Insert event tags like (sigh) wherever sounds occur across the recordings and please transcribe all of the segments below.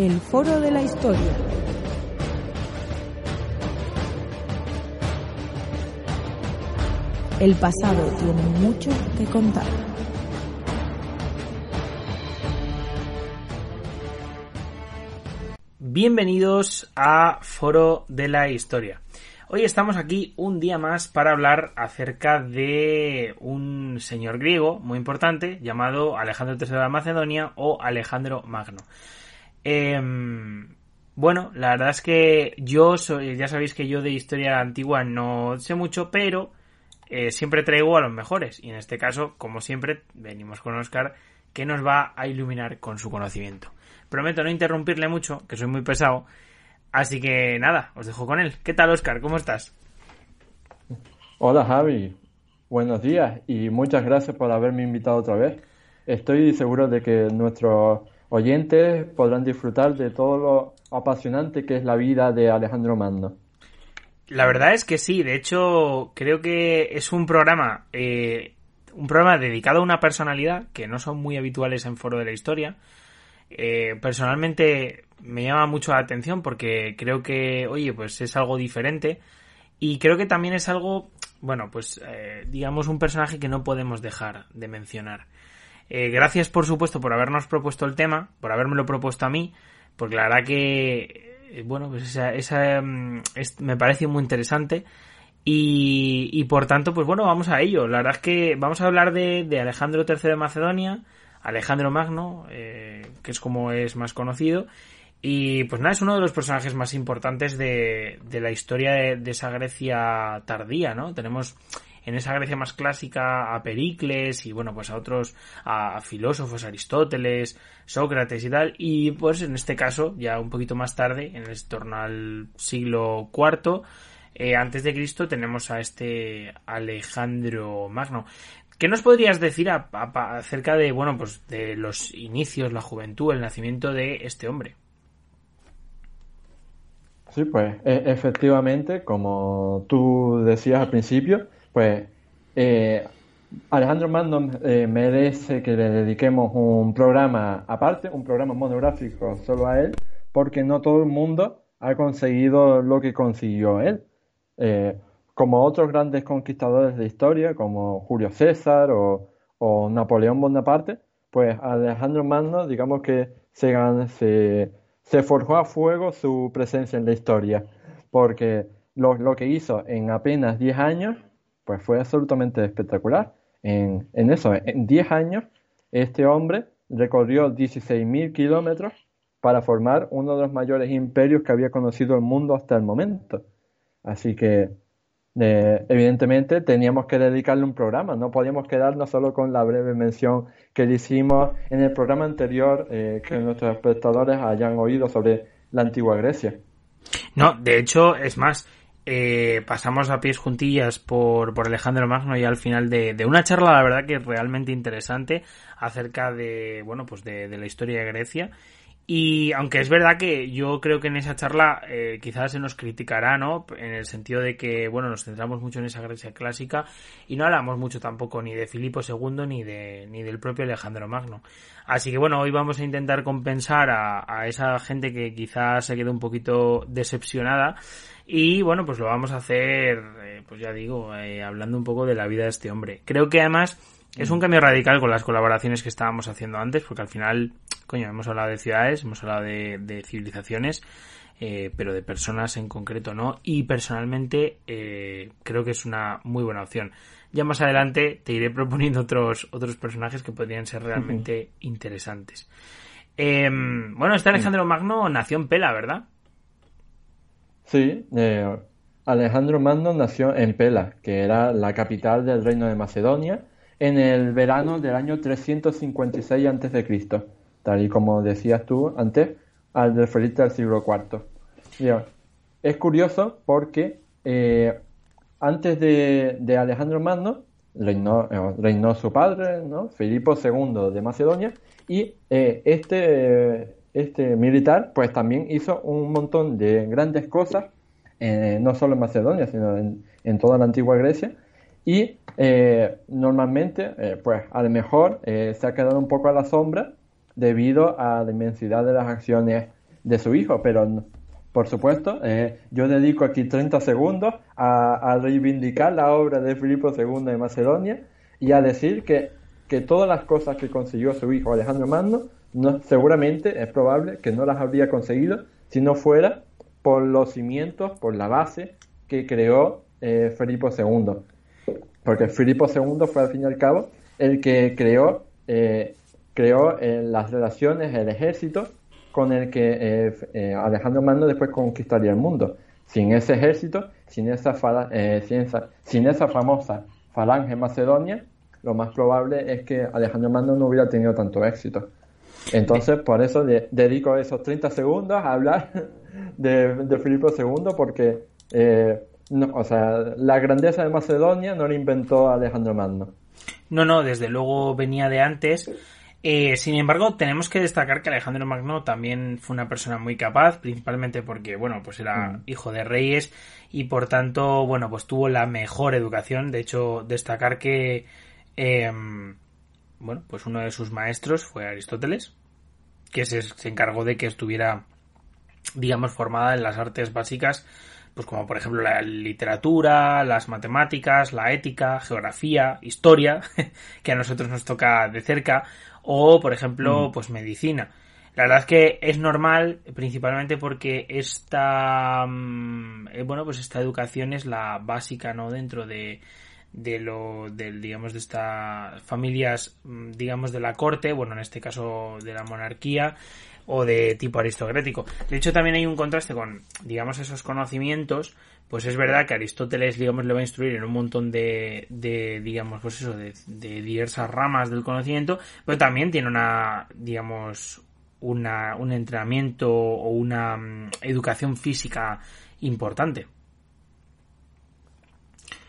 El Foro de la Historia. El pasado tiene mucho que contar. Bienvenidos a Foro de la Historia. Hoy estamos aquí un día más para hablar acerca de un señor griego muy importante llamado Alejandro III de Macedonia o Alejandro Magno. Em, bueno, la verdad es que yo soy, ya sabéis que yo de historia antigua no sé mucho, pero eh, siempre traigo a los mejores. Y en este caso, como siempre, venimos con Oscar, que nos va a iluminar con su conocimiento. Prometo no interrumpirle mucho, que soy muy pesado. Así que nada, os dejo con él. ¿Qué tal, Oscar? ¿Cómo estás? Hola, Javi. Buenos días y muchas gracias por haberme invitado otra vez. Estoy seguro de que nuestros oyentes podrán disfrutar de todo lo apasionante que es la vida de Alejandro Magno. La verdad es que sí, de hecho creo que es un programa, eh, un programa dedicado a una personalidad que no son muy habituales en Foro de la Historia. Eh, personalmente me llama mucho la atención porque creo que, oye, pues es algo diferente y creo que también es algo, bueno, pues eh, digamos un personaje que no podemos dejar de mencionar. Eh, gracias, por supuesto, por habernos propuesto el tema, por habérmelo propuesto a mí, porque la verdad que, eh, bueno, pues esa, esa mm, me parece muy interesante. Y, y, por tanto, pues bueno, vamos a ello. La verdad es que vamos a hablar de, de Alejandro III de Macedonia, Alejandro Magno, eh, que es como es más conocido. Y pues nada, es uno de los personajes más importantes de, de la historia de, de, esa Grecia tardía, ¿no? Tenemos en esa Grecia más clásica a Pericles y bueno, pues a otros, a, filósofos, Aristóteles, Sócrates y tal, y pues en este caso, ya un poquito más tarde, en el torno al siglo IV, eh, antes de Cristo, tenemos a este Alejandro Magno. ¿Qué nos podrías decir acerca de, bueno, pues de los inicios, la juventud, el nacimiento de este hombre? Sí, pues e, efectivamente, como tú decías al principio, pues eh, Alejandro Magno eh, merece que le dediquemos un programa aparte, un programa monográfico solo a él, porque no todo el mundo ha conseguido lo que consiguió él. Eh, como otros grandes conquistadores de historia, como Julio César o, Napoleón Bonaparte, pues Alejandro Magno, digamos que se, se, se, forjó a fuego su presencia en la historia, porque lo, lo que hizo en apenas 10 años pues fue absolutamente espectacular. En, eso, en 10 años, este hombre recorrió 16.000 kilómetros para formar uno de los mayores imperios que había conocido el mundo hasta el momento. Así que, eh, evidentemente, teníamos que dedicarle un programa, no podíamos quedarnos solo con la breve mención que le hicimos en el programa anterior eh, que nuestros espectadores hayan oído sobre la antigua Grecia. No, de hecho, es más, eh, pasamos a pies juntillas por, por Alejandro Magno y al final de, de, una charla, la verdad que realmente interesante acerca de, bueno, pues de, de, la historia de Grecia. Y aunque es verdad que yo creo que en esa charla eh, quizás se nos criticará, ¿no? En el sentido de que, bueno, nos centramos mucho en esa Grecia clásica y no hablamos mucho tampoco ni de Filipo II ni, de, ni del propio Alejandro Magno. Así que bueno, hoy vamos a intentar compensar a, a esa gente que quizás se quede un poquito decepcionada y bueno, pues lo vamos a hacer, eh, pues ya digo, eh, hablando un poco de la vida de este hombre. Creo que además es un cambio radical con las colaboraciones que estábamos haciendo antes, porque al final, coño, hemos hablado de ciudades, hemos hablado de, civilizaciones, eh, pero de personas en concreto no. Y personalmente creo que es una muy buena opción. Ya más adelante te iré (laughs) proponiendo otros, otros personajes que podrían ser realmente interesantes. bueno, este Alejandro Magno nació en Pela, ¿verdad? Sí, eh, Alejandro Magno nació en Pela, que era la capital del reino de Macedonia, en el verano del año 356 a.C., tal y como decías tú antes, al Felipe del siglo IV. es curioso porque eh, antes de, Alejandro Magno reinó, eh, reinó, su padre, ¿no? Filipo II de Macedonia, y eh, este, este militar pues también hizo un montón de grandes cosas, no solo en Macedonia, sino en toda la antigua Grecia, y eh, normalmente, eh, pues a lo mejor eh, se ha quedado un poco a la sombra debido a la inmensidad de las acciones de su hijo, pero por supuesto, yo dedico aquí 30 segundos a, reivindicar la obra de Filipo II de Macedonia y a decir que, que todas las cosas que consiguió su hijo Alejandro Magno, no, seguramente es probable que no las habría conseguido si no fuera por los cimientos, por la base que creó Filipo II porque Filipo II fue al fin y al cabo el que creó, eh, creó eh, las relaciones, el ejército con el que eh, Alejandro Magno después conquistaría el mundo. Sin ese ejército, sin esa, sin esa, sin esa famosa falange macedonia, lo más probable es que Alejandro Magno no hubiera tenido tanto éxito. Entonces, por eso dedico esos 30 segundos a hablar (laughs) de, de Filipo II, porque no, o sea, la grandeza de Macedonia no la inventó Alejandro Magno. No, no, desde luego venía de antes. Eh, sin embargo, tenemos que destacar que Alejandro Magno también fue una persona muy capaz, principalmente porque, bueno, pues era mm. hijo de reyes y por tanto, bueno, pues tuvo la mejor educación. De hecho, destacar que, em, bueno, pues uno de sus maestros fue Aristóteles, que se, se encargó de que estuviera, digamos, formada en las artes básicas pues como por ejemplo la literatura, las matemáticas, la ética, geografía, historia, (laughs) que a nosotros nos toca de cerca, o por ejemplo, mm. pues medicina. La verdad es que es normal, principalmente porque esta, mm, eh, bueno, pues esta educación es la básica, ¿no? Dentro de, de lo, del, digamos, de estas familias, mm, digamos, de la corte, bueno, en este caso de la monarquía, o de tipo aristocrático. De hecho, también hay un contraste con, digamos, esos conocimientos. Pues es verdad que Aristóteles, digamos, le va a instruir en un montón de, de digamos, pues eso, de, diversas ramas del conocimiento, pero también tiene una, digamos, una, un entrenamiento o una mm, educación física importante.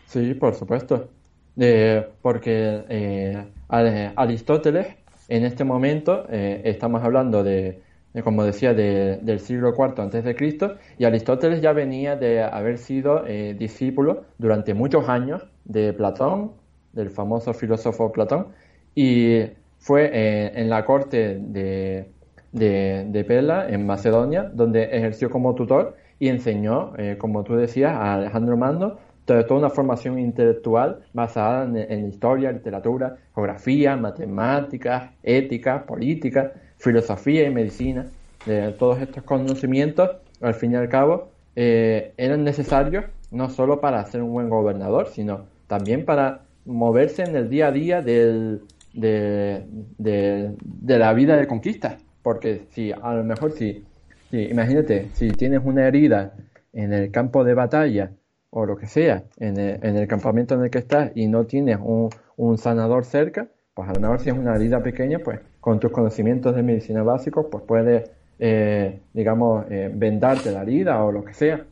Sí, por supuesto. Eh, porque eh, Aristóteles, en este momento, eh, estamos hablando de como decía, del siglo IV antes de Cristo, y Aristóteles ya venía de haber sido eh, discípulo durante muchos años de Platón, del famoso filósofo Platón, y fue eh, en la corte de, de, Pela, en Macedonia, donde ejerció como tutor y enseñó, eh, como tú decías, a Alejandro Mando toda una formación intelectual basada en historia, literatura, geografía, matemáticas, ética, política, filosofía y medicina, de todos estos conocimientos, al fin y al cabo, eh, eran necesarios no solo para ser un buen gobernador, sino también para moverse en el día a día del, de, de, la vida de conquista. Porque si a lo mejor si, imagínate, si tienes una herida en el campo de batalla o lo que sea, en el, en el campamento en el que estás y no tienes un, un sanador cerca, pues a lo mejor si es una herida pequeña, pues con tus conocimientos de medicina básicos, pues puedes, eh, digamos, eh, vendarte la herida o lo que sea.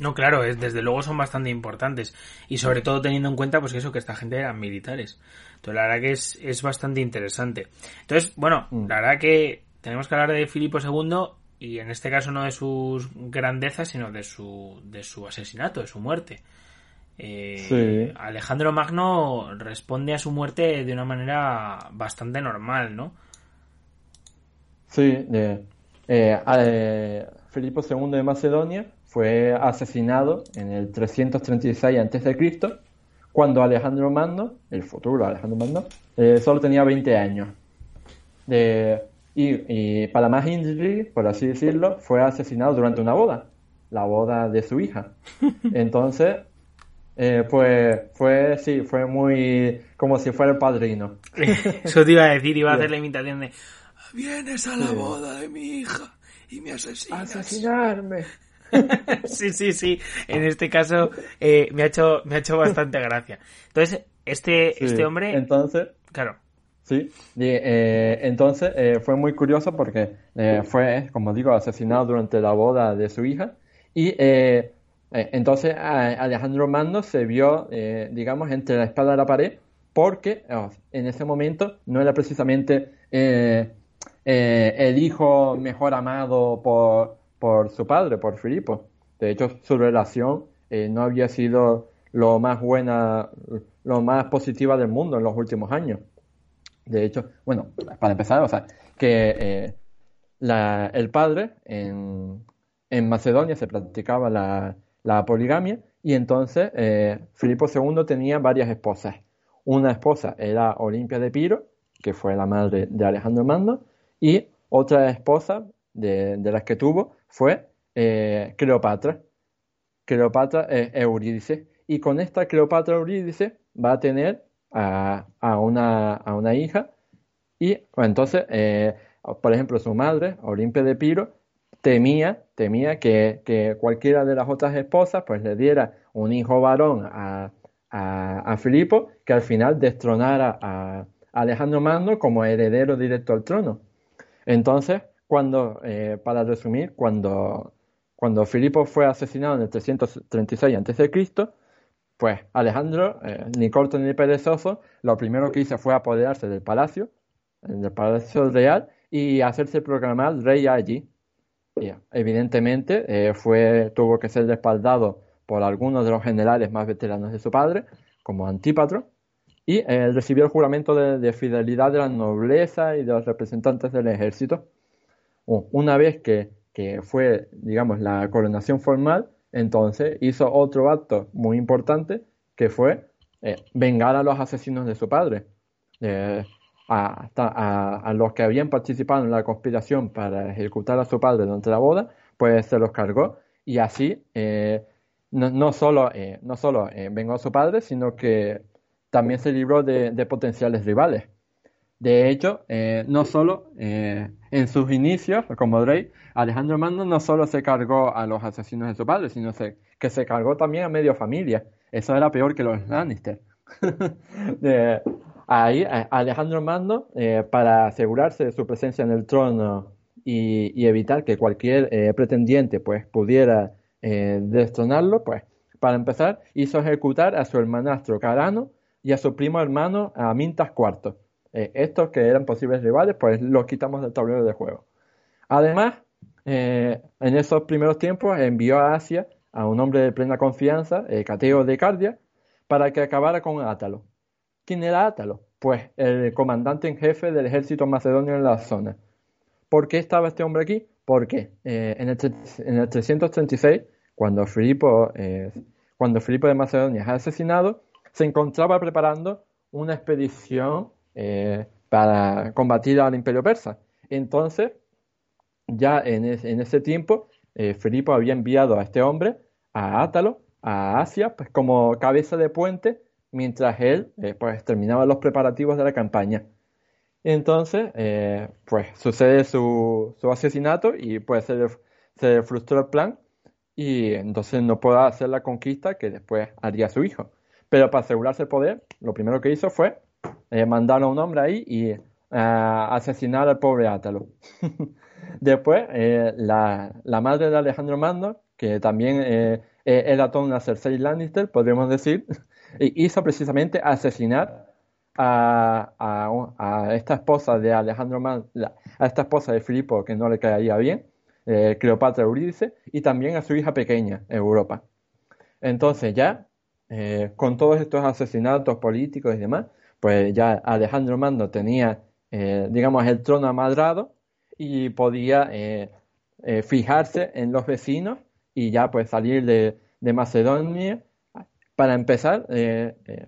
No, claro, es, desde luego son bastante importantes. Y sobre todo teniendo en cuenta, pues eso, que esta gente eran militares. Entonces, la verdad que es, es bastante interesante. Entonces, bueno, mm. la verdad que tenemos que hablar de Filipo II y en este caso no de sus grandezas, sino de su, de su asesinato, de su muerte. Eh, Alejandro Magno responde a su muerte de una manera bastante normal, ¿no? Sí, eh, eh, Filipo II de Macedonia fue asesinado en el 336 a.C., cuando Alejandro Magno, el futuro Alejandro Magno, solo tenía 20 años. y, para más intrigue, por así decirlo, fue asesinado durante una boda, la boda de su hija. (laughs) Entonces, eh, pues fue, sí, fue muy como si fuera el padrino. (laughs) Eso te iba a decir, iba a hacer la imitación de vienes a la boda de mi hija y me asesinas. Asesinarme. (laughs) sí, sí, sí. En este caso eh, me, ha hecho, me ha hecho bastante gracia. Entonces, este, este hombre... Entonces... Claro. Sí, eh, entonces eh, fue muy curioso porque fue, como digo, asesinado durante la boda de su hija y entonces Alejandro Mando se vio, digamos, entre la espada y la pared porque oh, en ese momento no era precisamente el hijo mejor amado por, por su padre, por Filipo. De hecho, su relación eh, no había sido lo más buena, lo más positiva del mundo en los últimos años. De hecho, bueno, para empezar, o sea, que eh, el padre en, Macedonia se practicaba la, poligamia y entonces eh, Filipo II tenía varias esposas. Una esposa era Olimpia de Piro, que fue la madre de Alejandro Mando, y otra esposa de, las que tuvo fue eh, Cleopatra. Cleopatra es Eurídice. Y con esta Cleopatra Eurídice va a tener a, una, a una, hija. Y entonces, eh, por ejemplo, su madre, Olimpia de Piro, temía, temía que, cualquiera de las otras esposas pues le diera un hijo varón a, a, Filipo que al final destronara a Alejandro Magno como heredero directo al trono. Entonces, cuando, eh, para resumir, cuando, cuando Filipo fue asesinado en el 336 a.C., pues Alejandro, eh, ni corto ni perezoso, lo primero que hizo fue apoderarse del palacio, del palacio real, y hacerse proclamar rey allí. Evidentemente, eh, tuvo que ser respaldado por algunos de los generales más veteranos de su padre, como Antípatro, y recibió el juramento de fidelidad de la nobleza y de los representantes del ejército una vez que, fue, digamos, la coronación formal, entonces hizo otro acto muy importante que fue eh, vengar a los asesinos de su padre. Eh, a, los que habían participado en la conspiración para ejecutar a su padre durante la boda, pues se los cargó y así eh, no, solo, no solo vengó a su padre, sino que también se libró de potenciales rivales. De hecho, eh, no solo eh, en sus inicios, como Drake, Alejandro Mando no solo se cargó a los asesinos de su padre, sino que se cargó también a medio familia. Eso era peor que los Lannister. (laughs) ahí, Alejandro Mando, eh, para asegurarse de su presencia en el trono y, evitar que cualquier pretendiente pues, pudiera destronarlo, pues, para empezar, hizo ejecutar a su hermanastro Carano y a su primo hermano Amintas IV eh, estos que eran posibles rivales, pues los quitamos del tablero de juego. Además, eh, en esos primeros tiempos envió a Asia a un hombre de plena confianza, eh, Cateo de Cardia, para que acabara con Átalo. ¿Quién era Átalo? Pues el comandante en jefe del ejército macedonio en la zona. ¿Por qué estaba este hombre aquí? Porque en el, en, el, 336, cuando Filipo, cuando Filipo de Macedonia es asesinado, se encontraba preparando una expedición eh, para combatir al imperio persa. Entonces, ya en, ese tiempo, eh, Filipo había enviado a este hombre, a Átalo, a Asia, pues como cabeza de puente, mientras él eh, pues terminaba los preparativos de la campaña. Entonces, pues sucede su, asesinato y pues se, frustró el plan y entonces no puede hacer la conquista que después haría su hijo. Pero para asegurarse el poder, lo primero que hizo fue eh, mandaron a un hombre ahí y eh, asesinar al pobre Átalo. (laughs) Después, eh, la, madre de Alejandro Mando, que también era toda una Cersei Lannister, podríamos decir, hizo precisamente asesinar a, esta esposa de Alejandro Mando, a esta esposa de Filipo que no le caía bien, Cleopatra Eurídice, y también a su hija pequeña, Europa. Entonces ya, con todos estos asesinatos políticos y demás, pues ya Alejandro Mando tenía, eh, digamos, el trono amadrado y podía eh, eh, fijarse en los vecinos y ya pues salir de, Macedonia para empezar,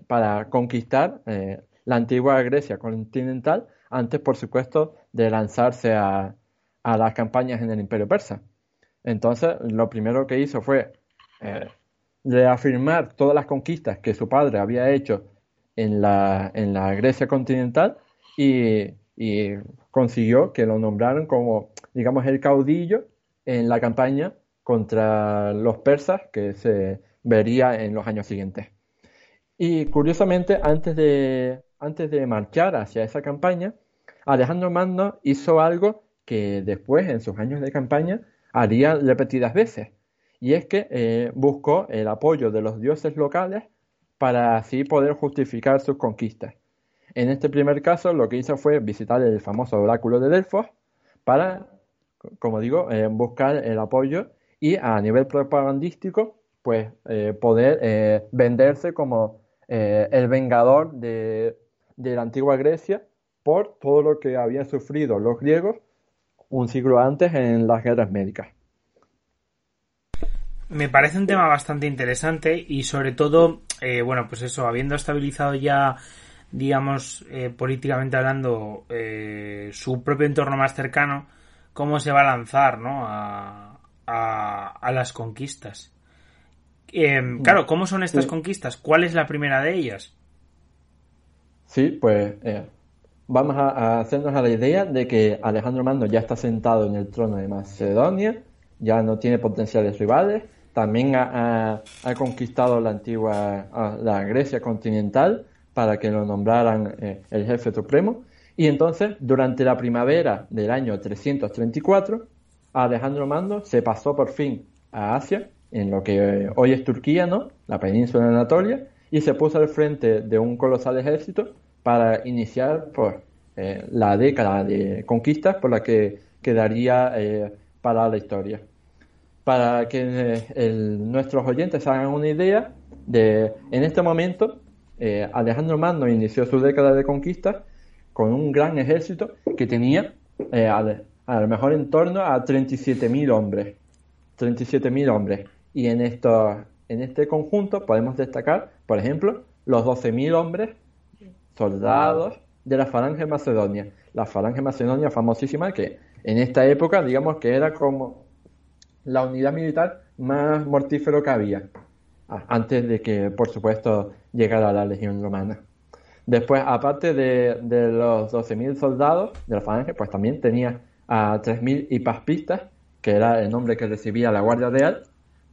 para conquistar la antigua Grecia continental, antes por supuesto de lanzarse a, a las campañas en el imperio persa. Entonces, lo primero que hizo fue reafirmar todas las conquistas que su padre había hecho en la, en la Grecia continental y, consiguió que lo nombraran como, digamos, el caudillo en la campaña contra los persas que se vería en los años siguientes. Y curiosamente, antes de, antes de marchar hacia esa campaña, Alejandro Magno hizo algo que después, en sus años de campaña, haría repetidas veces. Y es que eh, buscó el apoyo de los dioses locales para así poder justificar sus conquistas. En este primer caso, lo que hizo fue visitar el famoso oráculo de Delfos para, como digo, eh, buscar el apoyo y a nivel propagandístico, pues eh, poder venderse como el vengador de, de la antigua Grecia por todo lo que habían sufrido los griegos un siglo antes en las guerras médicas. Me parece un tema bastante interesante y sobre todo, eh, bueno, pues eso, habiendo estabilizado ya, digamos, eh, políticamente hablando, eh, su propio entorno más cercano, cómo se va a lanzar, ¿no? A, a, las conquistas. Mm. claro, ¿cómo son estas conquistas? ¿Cuál es la primera de ellas? Sí, pues vamos a, hacernos a la idea de que Alejandro Magno ya está sentado en el trono de Macedonia, ya no tiene potenciales rivales, también ha, conquistado la antigua la Grecia continental para que lo nombraran eh, el jefe supremo. Y entonces, durante la primavera del año 334, Alejandro Magno se pasó por fin a Asia, en lo que hoy es Turquía, ¿no? La península de Anatolia, y se puso al frente de un colosal ejército para iniciar pues, eh, la década de conquistas por la que quedaría eh, para la historia. Para que eh, nuestros oyentes hagan una idea de, en este momento, Alejandro Magno inició su década de conquistas con un gran ejército que tenía a lo mejor en torno a 37.000 hombres. 37.000 hombres. Y en, esto, en este conjunto podemos destacar, por ejemplo, los 12.000 hombres soldados de la Falange Macedonia. La Falange Macedonia famosísima que en esta época, digamos que era como la unidad militar más mortífero que había, antes de que, por supuesto, llegara la Legión Romana. Después, aparte de, los 12.000 soldados de la Falange, pues también tenía a 3.000 hipaspistas, que era el nombre que recibía la Guardia Real,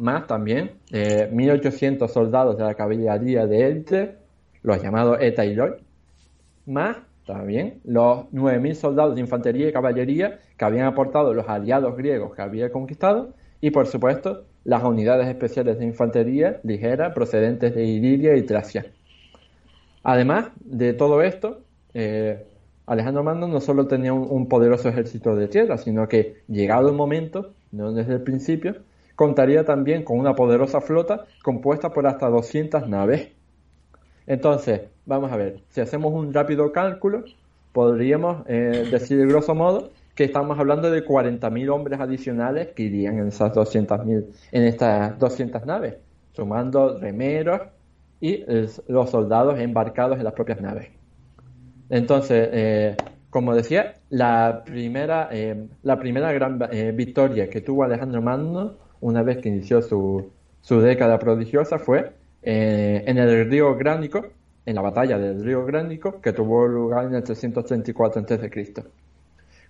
más también eh, 1.800 soldados de la caballería de élite, los llamados Eta y más también los 9.000 soldados de infantería y caballería que habían aportado los aliados griegos que había conquistado y por supuesto las unidades especiales de infantería ligera procedentes de Iliria y Tracia. Además de todo esto, eh, Alejandro Magno no solo tenía un, poderoso ejército de tierra, sino que llegado el momento, no desde el principio, contaría también con una poderosa flota compuesta por hasta 200 naves entonces, vamos a ver, si hacemos un rápido cálculo, podríamos eh, decir grosso modo que estamos hablando de 40.000 hombres adicionales que irían en esas 200.000, en estas 200 naves, sumando remeros y los soldados embarcados en las propias naves. Entonces, eh, como decía, la primera, eh, la primera gran victoria que tuvo Alejandro Magno una vez que inició su, su década prodigiosa fue eh, en el río Gránico, en la batalla del río Gránico, que tuvo lugar en el 334 a.C.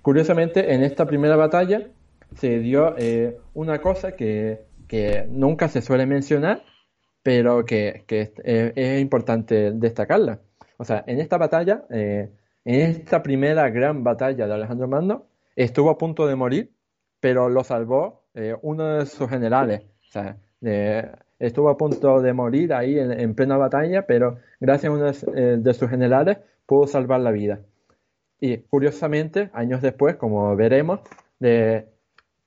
Curiosamente, en esta primera batalla se dio eh, una cosa que, nunca se suele mencionar, pero que, es, importante destacarla. O sea, en esta batalla, eh, en esta primera gran batalla de Alejandro Magno, estuvo a punto de morir, pero lo salvó uno de sus generales. O sea, estuvo a punto de morir ahí en, plena batalla, pero gracias a uno de, eh, sus generales pudo salvar la vida. Y curiosamente, años después, como veremos, de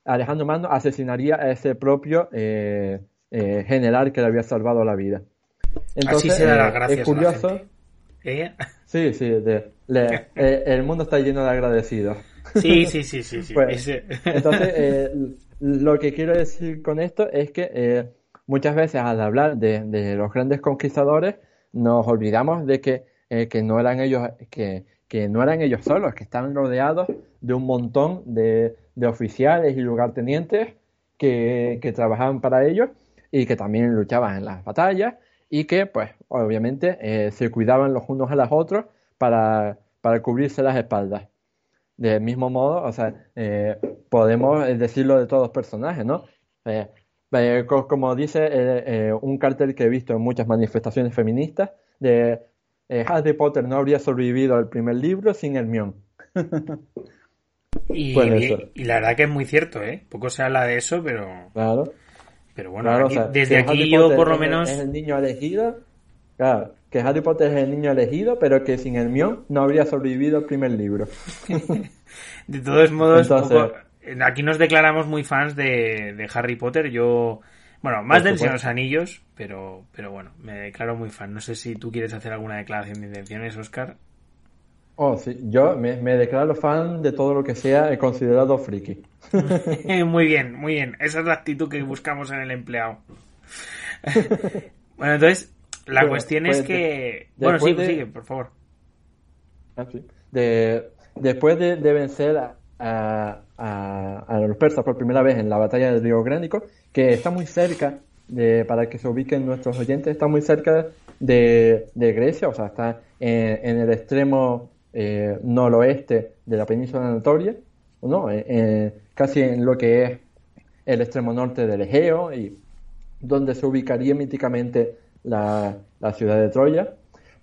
Alejandro Magno asesinaría a ese propio eh, eh, general que le había salvado la vida. Entonces, Así se es curioso. Sí, sí, el mundo está lleno de agradecidos. Sí, sí, sí, sí. sí. (laughs) Pues, entonces, (laughs) lo que quiero decir con esto es que muchas veces al hablar de, los grandes conquistadores nos olvidamos de que, eh, no eran ellos que, no eran ellos solos, que estaban rodeados de un montón de, oficiales y lugartenientes que, que, trabajaban para ellos y que también luchaban en las batallas y que, pues, obviamente eh, se cuidaban los unos a los otros para, para cubrirse las espaldas. Del mismo modo, o sea, eh, podemos decirlo de todos los personajes, ¿no? Eh, eh, co- como dice eh, eh, un cartel que he visto en muchas manifestaciones feministas, de eh, Harry Potter no habría sobrevivido al primer libro sin Hermione. Y, Puede y- y la verdad que es muy cierto, ¿eh? Poco se habla de eso, pero, Claro. pero bueno, Claro, aquí- o sea, desde aquí Harry yo Potter por lo menos... Es el niño elegido. Claro, que Harry Potter es el niño elegido, pero que sin Hermione no habría sobrevivido al primer libro. (laughs) De todos modos, Entonces- poco- aquí nos declaramos muy fans de, de Harry Potter. Yo, bueno, más Por del Señor de los. Anillos, pero, pero bueno, me declaro muy fan. No sé si tú quieres hacer alguna declaración de intenciones, Oscar. Oh, sí, yo me, me declaro fan de todo lo que sea eh, considerado friki. (laughs) muy bien, muy bien. Esa es la actitud que buscamos en el empleado. (laughs) bueno, entonces, la cuestión pues es que... de- bueno, de- sigue, por favor. Ah. De, después de, vencer a, a- los persas por primera vez en la batalla del río Gránico, que está muy cerca, de, para que se ubiquen nuestros oyentes, está muy cerca de, de Grecia, o sea, está en, en el extremo eh, noroeste de la península Anatolia, ¿no? Eh, eh, casi en lo que es el extremo norte del Egeo y donde se ubicaría míticamente la, ciudad de Troya.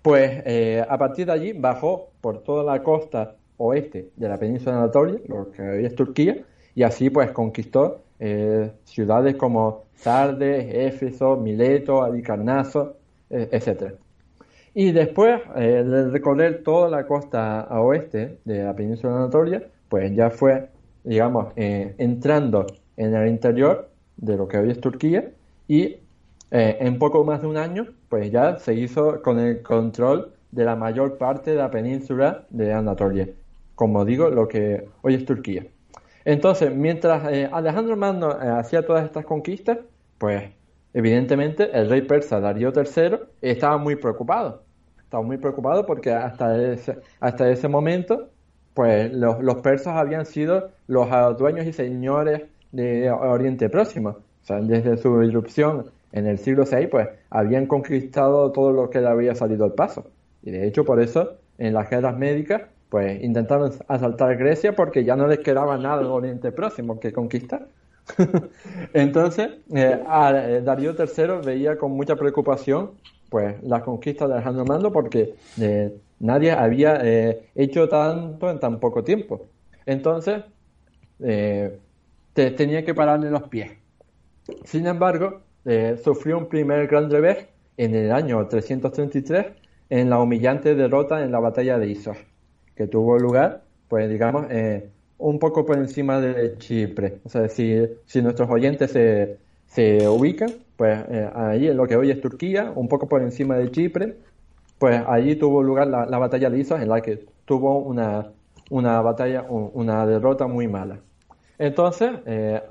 Pues eh, a partir de allí bajó por toda la costa oeste de la península Anatolia, lo que hoy es Turquía, y así pues conquistó eh, ciudades como Sardes, Éfeso, Mileto, Alicarnaso, eh, etc. Y después eh, de recorrer toda la costa oeste de la península Anatolia, pues ya fue, digamos, entrando en el interior de lo que hoy es Turquía y eh, en poco más de un año, pues ya se hizo con el control de la mayor parte de la península de Anatolia, como digo, lo que hoy es Turquía. Entonces, mientras eh, Alejandro Magno eh, hacía todas estas conquistas, pues evidentemente el rey persa Darío III estaba muy preocupado. Estaba muy preocupado porque hasta ese, hasta ese momento, pues los, los persas habían sido los dueños y señores de Oriente Próximo. O sea, desde su irrupción en el siglo VI, pues habían conquistado todo lo que le había salido al paso. Y de hecho, por eso, en las guerras médicas, pues intentaron asaltar Grecia porque ya no les quedaba nada en Oriente Próximo que conquistar. (laughs) Entonces, eh, eh, Darío III veía con mucha preocupación pues las conquistas de Alejandro Magno porque eh, nadie había hecho tanto en tan poco tiempo. Entonces, te- tenía que pararle los pies. Sin embargo, eh, sufrió un primer gran revés en el año 333 en la humillante derrota en la batalla de Isos, que tuvo lugar, pues digamos, eh, un poco por encima de Chipre. O sea, si, si nuestros oyentes se, se ubican, pues eh, allí en lo que hoy es Turquía, un poco por encima de Chipre, pues allí tuvo lugar la, la batalla de Isos en la que tuvo una, una batalla, un- una derrota muy mala. Entonces, eh,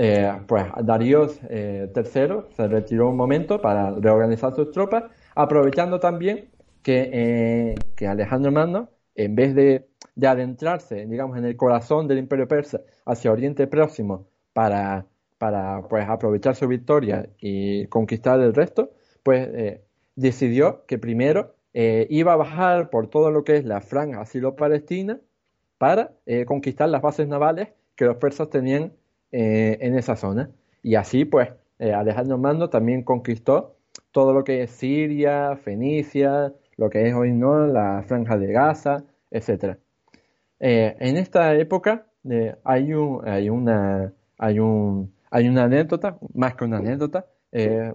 eh, pues Darío eh, III se retiró un momento para reorganizar sus tropas, aprovechando también que, eh, que Alejandro Magno, en vez de, de adentrarse, digamos, en el corazón del Imperio Persa hacia Oriente Próximo para, para pues, aprovechar su victoria y conquistar el resto, pues eh, decidió que primero eh, iba a bajar por todo lo que es la franja silo-palestina para conquistar las bases navales que los persas tenían eh, en esa zona. Y así, pues, eh, Alejandro Magno también conquistó todo lo que es Siria, Fenicia, lo que es hoy no la franja de Gaza, etcétera. Eh, en esta época hay, un, hay, una, hay, un, hay una anécdota, más que una anécdota,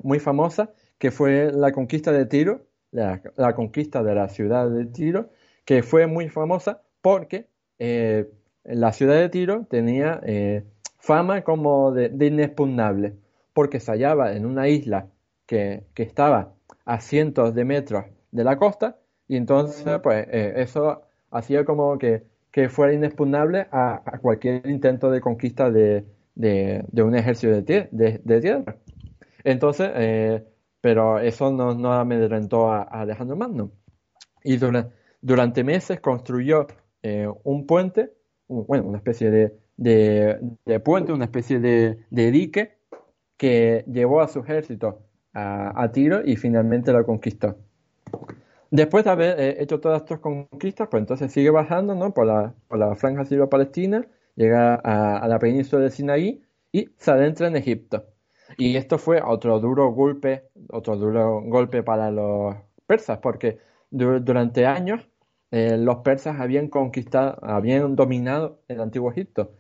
muy famosa, que fue la conquista de Tiro, la, la conquista de la ciudad de Tiro, que fue muy famosa porque eh, la ciudad de Tiro tenía eh, fama como de, de inexpugnable, porque se hallaba en una isla que, que estaba a cientos de metros de la costa, y entonces pues eh, eso hacía como que, que fuera inexpugnable a, a cualquier intento de conquista de, de, de un ejército de, tie- de- de tierra. Entonces, eh, pero eso no, no amedrentó a, a Alejandro Magno. Y dura- durante meses construyó eh, un puente, un- bueno, una especie de, de- puente, una especie de, dique que llevó a su ejército a, Tiro y finalmente lo conquistó. Después de haber eh, hecho todas estas conquistas, pues entonces sigue bajando ¿no? por, la, por la franja sirio-palestina, llega a, a la península de Sinaí y se adentra en Egipto. Y esto fue otro duro golpe, otro duro golpe para los persas, porque durante años eh, los persas habían conquistado, habían dominado el antiguo Egipto.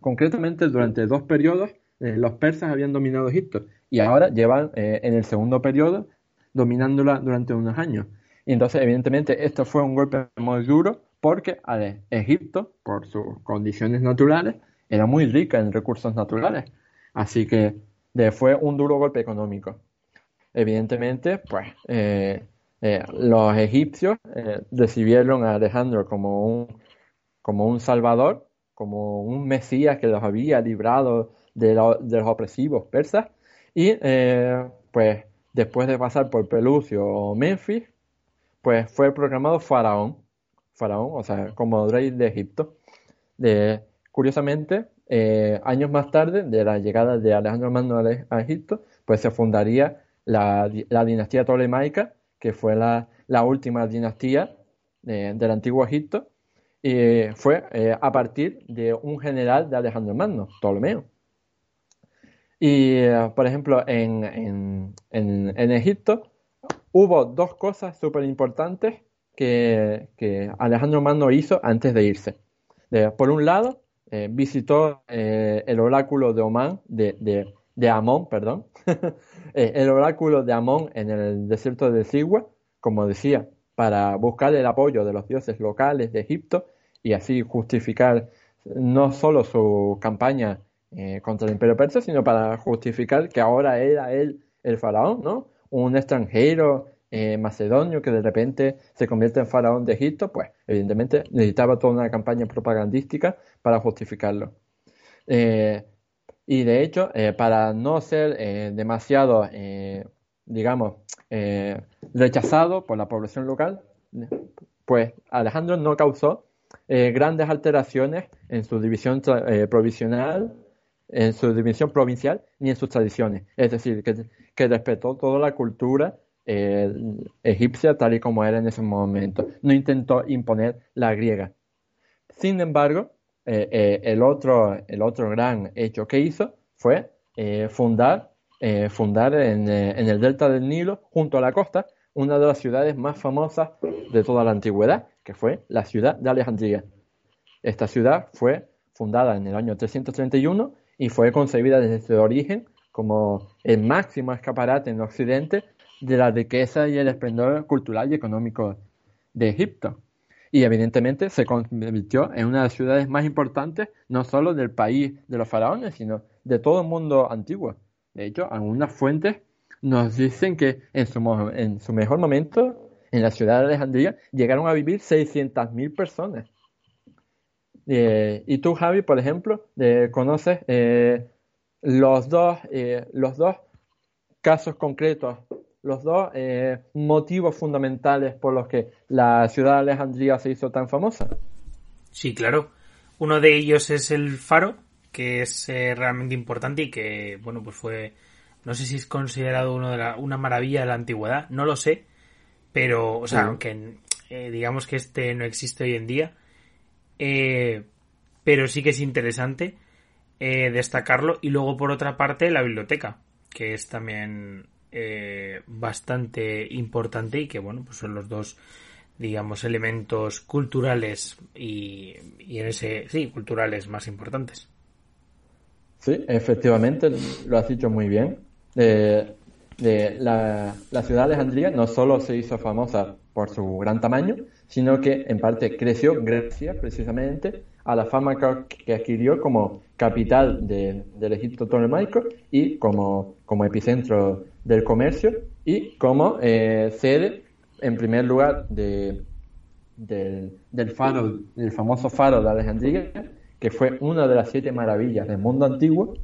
Concretamente, durante dos periodos, eh, los persas habían dominado Egipto y ahora llevan eh, en el segundo periodo dominándola durante unos años. Y entonces, evidentemente, esto fue un golpe muy duro porque Egipto, por sus condiciones naturales, era muy rica en recursos naturales. Así que fue un duro golpe económico. Evidentemente, pues eh, eh, los egipcios eh, recibieron a Alejandro como un, como un salvador, como un mesías que los había librado de, los opresivos persas. Y pues después de pasar por Pelucio o Memphis, pues fue proclamado faraón, faraón, o sea, como rey de Egipto. Curiosamente, eh, años más tarde de la llegada de Alejandro Magno a Egipto, pues se fundaría la, dinastía tolemaica, que fue la, última dinastía eh, del antiguo Egipto, y fue eh, a partir de un general de Alejandro Magno, Ptolomeo. Y, por ejemplo, en, Egipto hubo dos cosas súper importantes que, Alejandro Magno hizo antes de irse. por un lado, eh, visitó eh, el oráculo de Oman, de, de, Amón, perdón, (laughs) eh, el oráculo de Amón en el desierto de Sigua, como decía, para buscar el apoyo de los dioses locales de Egipto y así justificar no solo su campaña contra el imperio persa, sino para justificar que ahora era él el faraón, ¿no? Un extranjero eh, macedonio que de repente se convierte en faraón de Egipto, pues evidentemente necesitaba toda una campaña propagandística para justificarlo. Eh, y de hecho, eh, para no ser demasiado, digamos, rechazado por la población local, pues Alejandro no causó grandes alteraciones en su división provisional, en su división provincial, ni en sus tradiciones. Es decir, que, respetó toda la cultura eh, egipcia tal y como era en ese momento. No intentó imponer la griega. Sin embargo, eh, eh, el, otro, el otro gran hecho que hizo fue fundar, fundar en, el delta del Nilo, junto a la costa, una de las ciudades más famosas de toda la antigüedad, que fue la ciudad de Alejandría. Esta ciudad fue fundada en el año 331 y fue concebida desde su origen como el máximo escaparate en Occidente de la riqueza y el esplendor cultural y económico de Egipto. Y evidentemente se convirtió en una de las ciudades más importantes, no solo del país de los faraones, sino de todo el mundo antiguo. De hecho, algunas fuentes nos dicen que en su, en su mejor momento, en la ciudad de Alejandría, llegaron a vivir 600.000 personas. Eh, y tú, Javi, por ejemplo, eh, conoces eh, los, dos, los dos casos concretos los dos eh, motivos fundamentales por los que la ciudad de Alejandría se hizo tan famosa. Sí, claro. Uno de ellos es el faro, que es eh, realmente importante y que, bueno, pues fue, no sé si es considerado uno de la, una maravilla de la antigüedad, no lo sé, pero, o sea, aunque eh, digamos que este no existe hoy en día, pero sí que es interesante destacarlo. Y luego, por otra parte, la biblioteca, que es también eh, bastante importante y que bueno pues son los dos digamos elementos culturales y, en ese sí culturales más importantes. Sí efectivamente lo has dicho muy bien. Eh, la, la, ciudad de Alejandría no solo se hizo famosa por su gran tamaño sino que en parte creció gracias precisamente a la fama que adquirió como capital del Egipto tolemaico y como, como epicentro del comercio y como eh, sede, en primer lugar, de, del, del famoso faro de Alejandría, que fue una de las siete maravillas del mundo antiguo,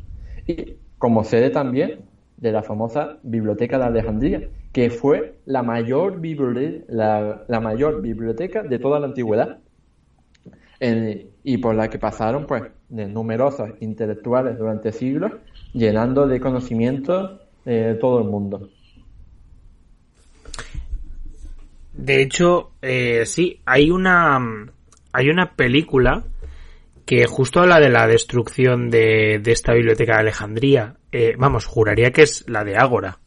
y como sede también de la famosa Biblioteca de Alejandría, que fue la mayor, la, la mayor biblioteca de toda la antigüedad y por la que pasaron pues de numerosos intelectuales durante siglos, llenando de conocimiento eh, todo el mundo. De hecho, eh, sí, hay una hay una película que justo habla de la destrucción de, esta biblioteca de Alejandría. Eh, vamos, juraría que es la de Ágora.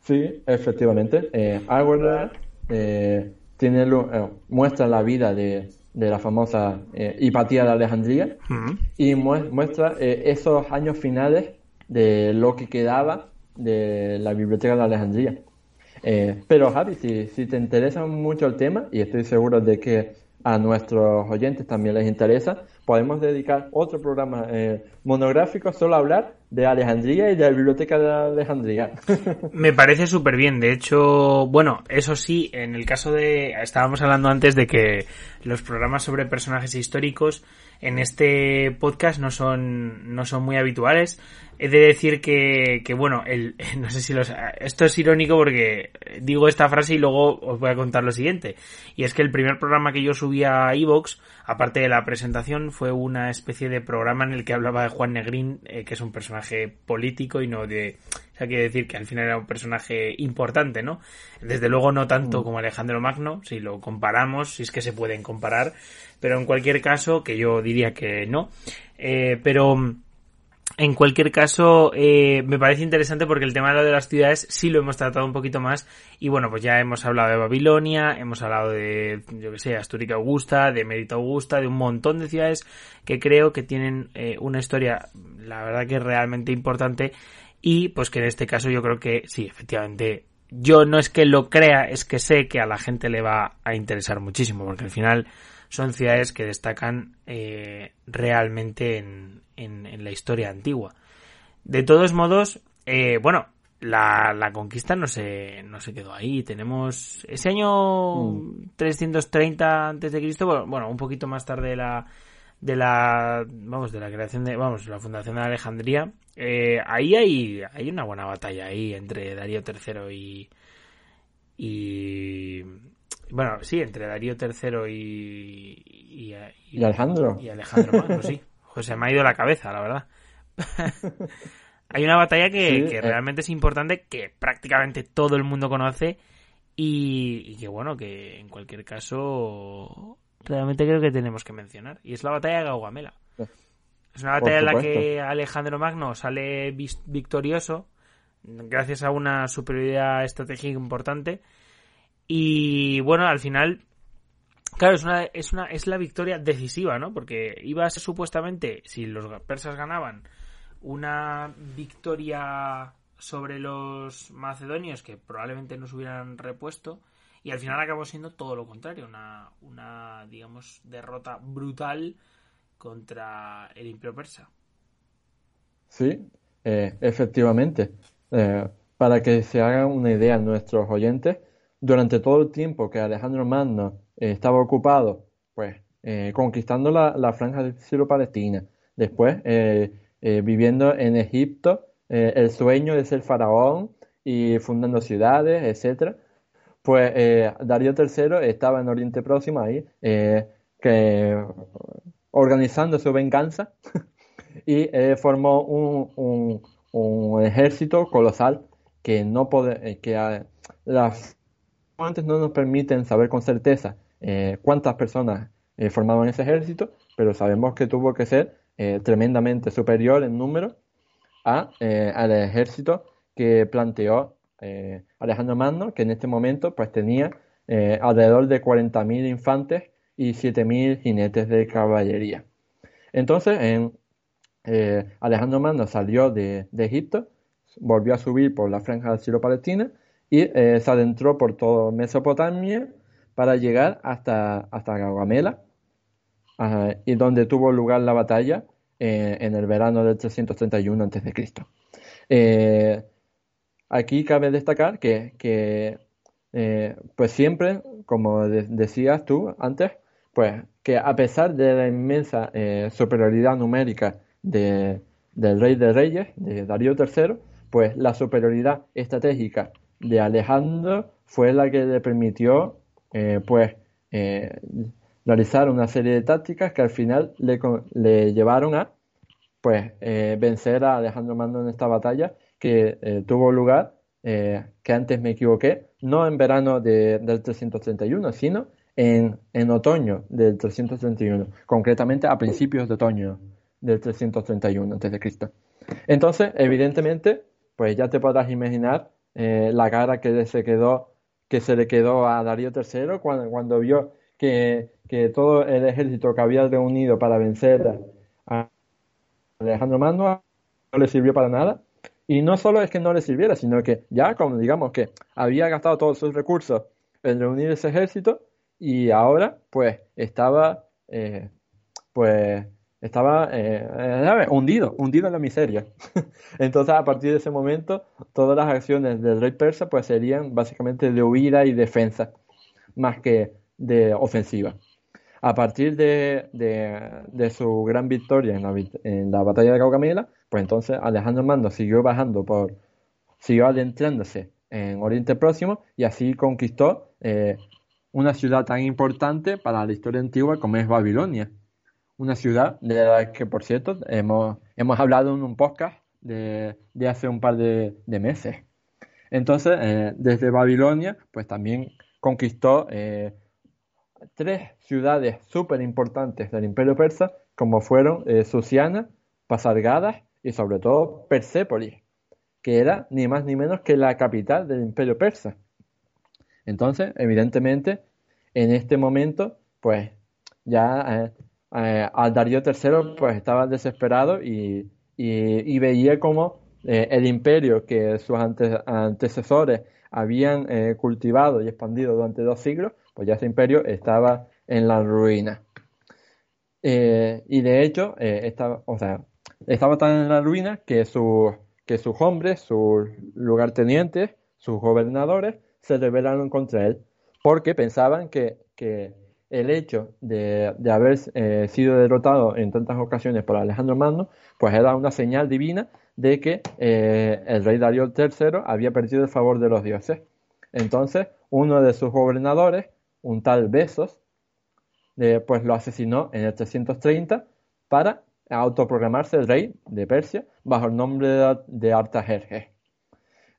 Sí, efectivamente. Eh, Ágora eh, tiene muestra la vida de, la famosa Hipatía de Alejandría y muestra esos años finales de lo que quedaba de la biblioteca de Alejandría. pero Javi, si, si te interesa mucho el tema, y estoy seguro de que a nuestros oyentes también les interesa, podemos dedicar otro programa eh, monográfico solo a hablar de Alejandría y de la biblioteca de Alejandría. (laughs) Me parece súper bien. De hecho, bueno, eso sí, en el caso de... Estábamos hablando antes de que los programas sobre personajes históricos en este podcast no son, no son muy habituales. He de decir que, que bueno, el, (laughs) no sé si los, esto es irónico porque digo esta frase y luego os voy a contar lo siguiente. Y es que el primer programa que yo subí a Evox, aparte de la presentación, fue una especie de programa en el que hablaba de Juan Negrín, eh, que es un personaje político y no de, o sea, quiere decir que al final era un personaje importante, ¿no? Desde luego no tanto mm. como Alejandro Magno, si lo comparamos, si es que se pueden comparar, pero en cualquier caso, que yo diría que no, eh, pero en cualquier caso, eh, me parece interesante porque el tema de lo de las ciudades sí lo hemos tratado un poquito más. Y bueno, pues ya hemos hablado de Babilonia, hemos hablado de, yo que sé, Astúrica Augusta, de Mérito Augusta, de un montón de ciudades que creo que tienen eh, una historia, la verdad que es realmente importante. Y pues que en este caso yo creo que sí, efectivamente, yo no es que lo crea, es que sé que a la gente le va a interesar muchísimo, porque al final son ciudades que destacan eh, realmente en, en, la historia antigua. De todos modos, eh, bueno, la, la, conquista no se, no se quedó ahí. Tenemos ese año 330 mm. antes de Cristo, bueno, un poquito más tarde de la de la vamos de la creación de vamos la fundación de Alejandría eh, ahí hay hay una buena batalla ahí entre Darío III y y bueno sí entre Darío III y y, Alejandro y Alejandro sí se me ha ido la cabeza, la verdad. (laughs) Hay una batalla que, eh. realmente es importante, que prácticamente todo el mundo conoce y, que bueno, que en cualquier caso realmente creo que tenemos que mencionar. Y es la batalla de Gaugamela. Es una batalla en la que Alejandro Magno sale victorioso gracias a una superioridad estratégica importante. Y bueno, al final Claro, es una, es una, es la victoria decisiva, ¿no? Porque iba a ser supuestamente, si los persas ganaban, una victoria sobre los macedonios que probablemente no se hubieran repuesto y al final acabó siendo todo lo contrario, una, una digamos, derrota brutal contra el imperio persa. Sí, eh, efectivamente. Eh, para que se hagan una idea nuestros oyentes, durante todo el tiempo que Alejandro Magno eh, estaba ocupado, pues, eh, conquistando la, franja de palestina, después eh, viviendo en Egipto, el sueño de ser faraón y fundando ciudades, etcétera, pues Darío III estaba en Oriente Próximo ahí, que, organizando su venganza (laughs) y formó un, un, ejército colosal que no puede, que las fuentes no nos permiten saber con certeza eh, cuántas personas eh, formaban ese ejército, pero sabemos que tuvo que ser eh, tremendamente superior en número al ejército que planteó Alejandro Magno, que en este momento pues tenía alrededor de 40.000 infantes y 7.000 jinetes de caballería. Entonces, en, Alejandro Magno salió de, Egipto, volvió a subir por la franja del cielo palestina y se adentró por toda Mesopotamia para llegar hasta, hasta Gaugamela, y donde tuvo lugar la batalla eh, en el verano del 331 a.C. Eh, aquí cabe destacar que, eh, pues siempre, como decías tú antes, pues que a pesar de la inmensa superioridad numérica de, del rey de reyes, de Darío III, pues la superioridad estratégica de Alejandro fue la que le permitió eh, pues eh, realizar una serie de tácticas que al final le, le llevaron a pues eh, vencer a Alejandro Mando en esta batalla que tuvo lugar, que antes me equivoqué, no en verano de, del 331, sino en, en otoño del 331, concretamente a principios de otoño del 331 a.C. Entonces, evidentemente, pues ya te podrás imaginar eh, la cara que se quedó que se le quedó a Darío III cuando, cuando vio que, todo el ejército que había reunido para vencer a Alejandro Magno no le sirvió para nada. Y no solo es que no le sirviera, sino que ya, como digamos que había gastado todos sus recursos en reunir ese ejército y ahora pues estaba eh, pues estaba eh, hundido, hundido en la miseria. (laughs) Entonces, a partir de ese momento, todas las acciones del rey persa pues serían básicamente de huida y defensa, más que de ofensiva. A partir de, de, su gran victoria en la, en la, batalla de Caucamela, pues entonces Alejandro Mando siguió bajando por, siguió adentrándose en Oriente Próximo y así conquistó eh, una ciudad tan importante para la historia antigua como es Babilonia una ciudad de la que, por cierto, hemos, hemos hablado en un podcast de, hace un par de, meses. Entonces, eh, desde Babilonia, pues también conquistó eh, tres ciudades súper importantes del Imperio Persa, como fueron eh, Susiana, Pasargadas y sobre todo Persépolis, que era ni más ni menos que la capital del Imperio Persa. Entonces, evidentemente, en este momento, pues ya eh, al Darío III pues estaba desesperado y, y, veía como eh, el imperio que sus antecesores habían eh, cultivado y expandido durante dos siglos, pues ya ese imperio estaba en la ruina. y de hecho, estaba, o sea, estaba tan en la ruina que, su, que sus hombres, sus lugartenientes, sus gobernadores, se rebelaron contra él, porque pensaban que, que el hecho de, haber eh, sido derrotado en tantas ocasiones por Alejandro Magno, pues era una señal divina de que eh, el rey Darío III había perdido el favor de los dioses. Entonces, uno de sus gobernadores, un tal Besos, eh, pues lo asesinó en el 330 para autoproclamarse el rey de Persia bajo el nombre de, Artajerjes.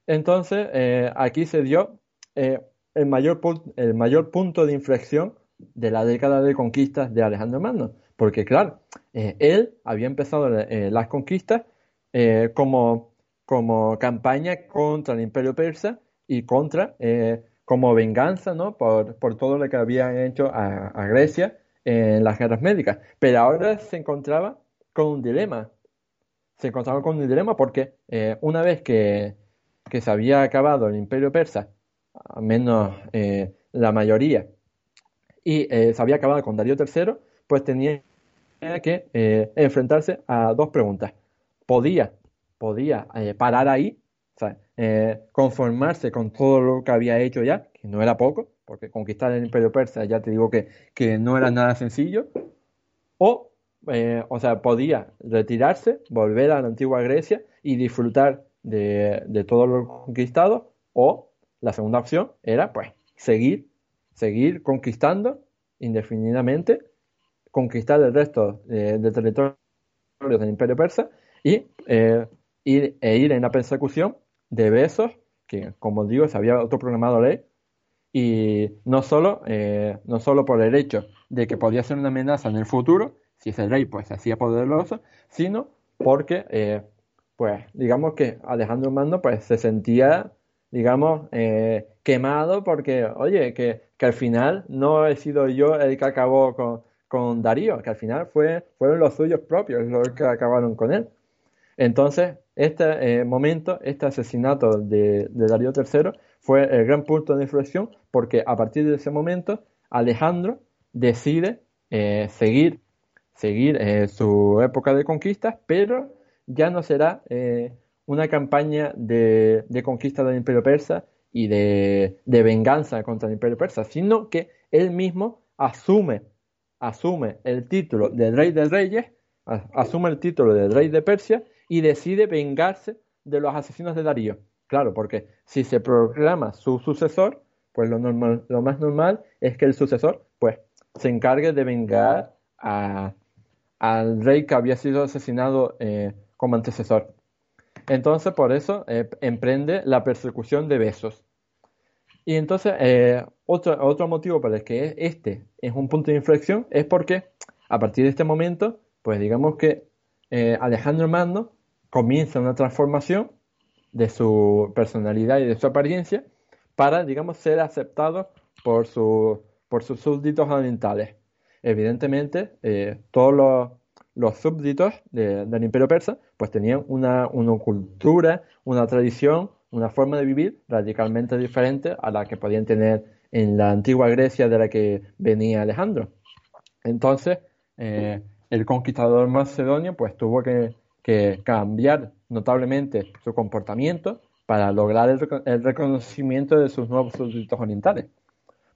Entonces, aquí se dio el mayor, el mayor punto de inflexión de la década de conquistas de Alejandro Magno, porque claro, eh, él había empezado eh, las conquistas eh, como, como campaña contra el imperio persa y contra, como venganza, ¿no? Por, por, todo lo que habían hecho a, Grecia en las guerras médicas. Pero ahora se encontraba con un dilema. Se encontraba con un dilema porque una vez que, que, se había acabado el imperio persa, al menos la mayoría, y eh, se había acabado con Darío III, pues tenía que eh, enfrentarse a dos preguntas. Podía, podía eh, parar ahí, conformarse con todo lo que había hecho ya, que no era poco, porque conquistar el imperio persa ya te digo que, que no era nada sencillo, o, o sea, podía retirarse, volver a la antigua Grecia y disfrutar de, de todo lo conquistado, o la segunda opción era, pues, seguir seguir conquistando indefinidamente, conquistar el resto de, territorios del imperio persa y eh, ir, e ir en la persecución de Besos, que como digo se había autoprogramado ley, y no solo, eh, no solo por el hecho de que podía ser una amenaza en el futuro, si ese rey pues se hacía poderoso, sino porque eh, pues digamos que Alejandro Mando pues se sentía digamos quemado porque oye que que al final no he sido yo el que acabó con, con Darío, que al final fue, fueron los suyos propios los que acabaron con él. Entonces, este eh, momento, este asesinato de, Darío III fue el gran punto de inflexión porque a partir de ese momento Alejandro decide eh, seguir, seguir eh, su época de conquistas, pero ya no será una campaña de, conquista del imperio persa, y de, venganza contra el imperio persa, sino que él mismo asume, asume el título de rey de reyes, asume el título de rey de Persia y decide vengarse de los asesinos de Darío. Claro, porque si se proclama su sucesor, pues lo, normal, lo más normal es que el sucesor pues se encargue de vengar al rey que había sido asesinado eh, como antecesor. Entonces, por eso, eh, emprende la persecución de Besos. Y entonces, eh, otro, otro motivo por el que este es un punto de inflexión es porque a partir de este momento, pues digamos que eh, Alejandro Magno comienza una transformación de su personalidad y de su apariencia para, digamos, ser aceptado por, su, por sus súbditos orientales. Evidentemente, todos los, los súbditos del imperio persa pues tenían una, una cultura, una tradición, una forma de vivir radicalmente diferente a la que podían tener en la antigua Grecia de la que venía Alejandro. Entonces, eh, el conquistador macedonio pues tuvo que, cambiar notablemente su comportamiento para lograr el, reconocimiento de sus nuevos súbditos orientales.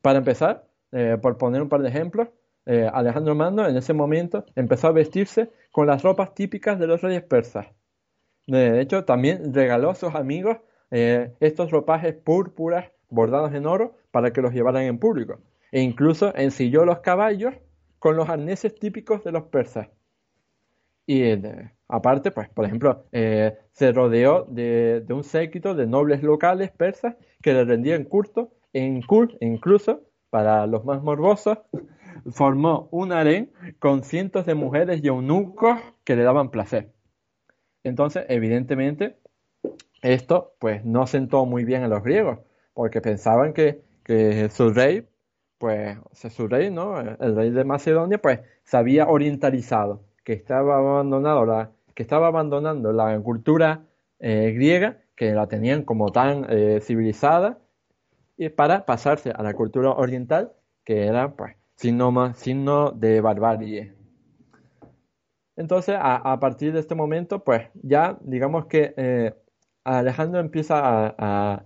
Para empezar, eh, por poner un par de ejemplos, eh, Alejandro Magno en ese momento empezó a vestirse con las ropas típicas de los reyes persas. De hecho, también regaló a sus amigos eh, estos ropajes púrpuras bordados en oro para que los llevaran en público. E incluso ensilló los caballos con los arneses típicos de los persas. Y eh, aparte, pues, por ejemplo, se rodeó de, un séquito de nobles locales persas que le rendían culto, culto, incluso para los más morbosos, formó un harén con cientos de mujeres y eunucos que le daban placer. Entonces, evidentemente, esto pues no sentó muy bien a los griegos, porque pensaban que, su rey, pues su rey, ¿no? El rey de Macedonia, pues se había orientalizado, que estaba abandonado la, que estaba abandonando la cultura eh, griega, que la tenían como tan eh, civilizada, y para pasarse a la cultura oriental, que era pues signo, signo de barbarie. Entonces, a, partir de este momento, pues ya digamos que eh, Alejandro empieza a,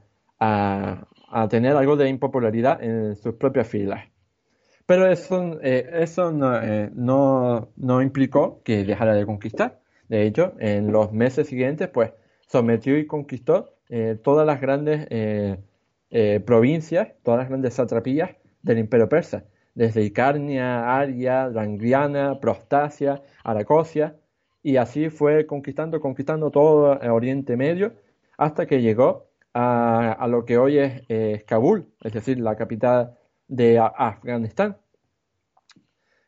tener algo de impopularidad en sus propias filas. Pero eso, eh, eso eh, no, no, implicó que dejara de conquistar. De hecho, en los meses siguientes, pues sometió y conquistó todas las grandes provincias, todas las grandes satrapías del imperio persa desde Icarnia, Aria, Drangliana, Prostasia, Aracosia, y así fue conquistando, conquistando todo el Oriente Medio, hasta que llegó a, lo que hoy es Kabul, es decir, la capital de Afganistán.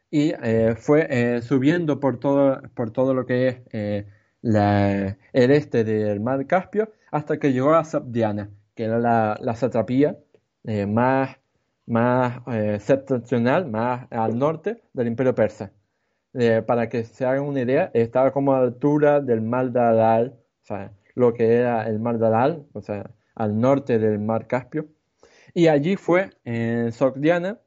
Y eh, fue eh, subiendo por todo, por todo lo que es eh, el este del mar Caspio, hasta que llegó a Sabdiana, que era la, la satrapía más más eh, septentrional, más al norte del imperio persa. Eh, para que se hagan una idea, estaba como a la altura del mar de o sea, lo que era el mar de o sea, al norte del mar Caspio. Y allí fue en Sogdiana,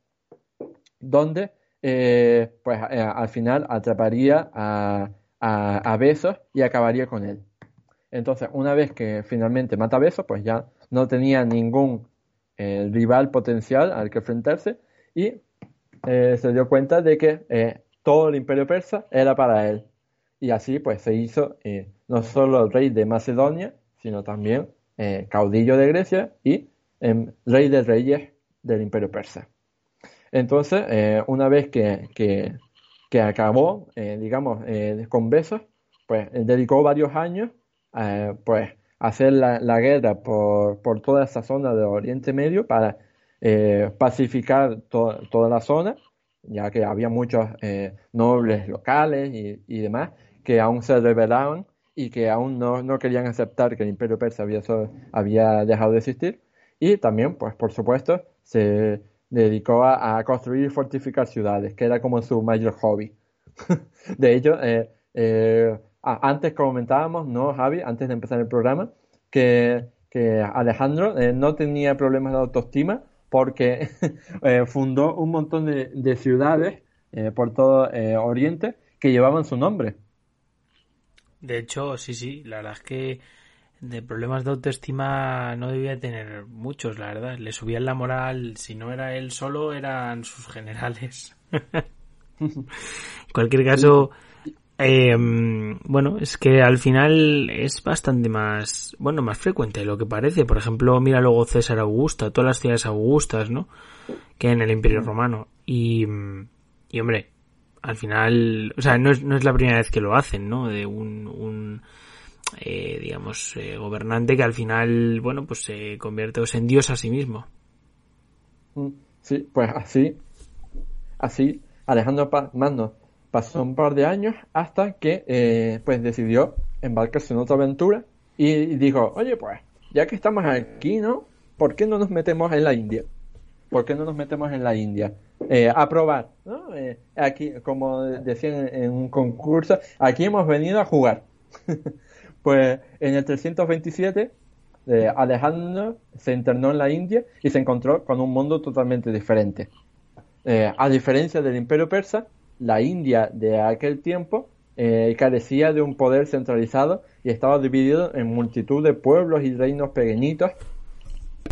donde eh, pues al final atraparía a, a, a Besos y acabaría con él. Entonces, una vez que finalmente mata a Besos, pues ya no tenía ningún el rival potencial al que enfrentarse y eh, se dio cuenta de que eh, todo el imperio persa era para él. Y así pues se hizo eh, no solo rey de Macedonia, sino también caudillo de Grecia y rey de reyes del imperio persa. Entonces, una vez que, que, que acabó, digamos, con besos, pues dedicó varios años pues hacer la, guerra por, por, toda esa zona de Oriente Medio para eh, pacificar toda la zona, ya que había muchos eh, nobles locales y, demás que aún se rebelaban y que aún no, no querían aceptar que el imperio persa había, había dejado de existir. Y también, pues por supuesto, se dedicó a, construir y fortificar ciudades, que era como su mayor hobby. (laughs) de hecho, eh, Ah, antes comentábamos, ¿no, Javi? Antes de empezar el programa, que, Alejandro eh, no tenía problemas de autoestima porque (laughs) eh, fundó un montón de, ciudades eh, por todo Oriente que llevaban su nombre. De hecho, sí, sí, la verdad es que de problemas de autoestima no debía tener muchos, la verdad. Le subían la moral, si no era él solo, eran sus generales. (laughs) en cualquier caso, eh, bueno, es que al final es bastante más, bueno, más frecuente de lo que parece. Por ejemplo, mira luego César Augusta, todas las ciudades augustas, ¿no? Que en el Imperio Romano. Y, y hombre, al final, o sea, no es, no es la primera vez que lo hacen, ¿no? De un, un eh, digamos, eh, gobernante que al final, bueno, pues se convierte en dios a sí mismo. Mm, Sí, pues así, así Alejandro Magno pasó un par de años hasta que eh, pues decidió embarcarse en otra aventura y dijo, oye pues, ya que estamos aquí, ¿no? ¿Por qué no nos metemos en la India? ¿Por qué no nos metemos en la India? Eh, a probar, ¿no? Eh, aquí, como decían en, un concurso, aquí hemos venido a jugar. (laughs) pues en el 327 eh, Alejandro se internó en la India y se encontró con un mundo totalmente diferente. Eh, a diferencia del imperio persa, la India de aquel tiempo eh, carecía de un poder centralizado y estaba dividido en multitud de pueblos y reinos pequeñitos.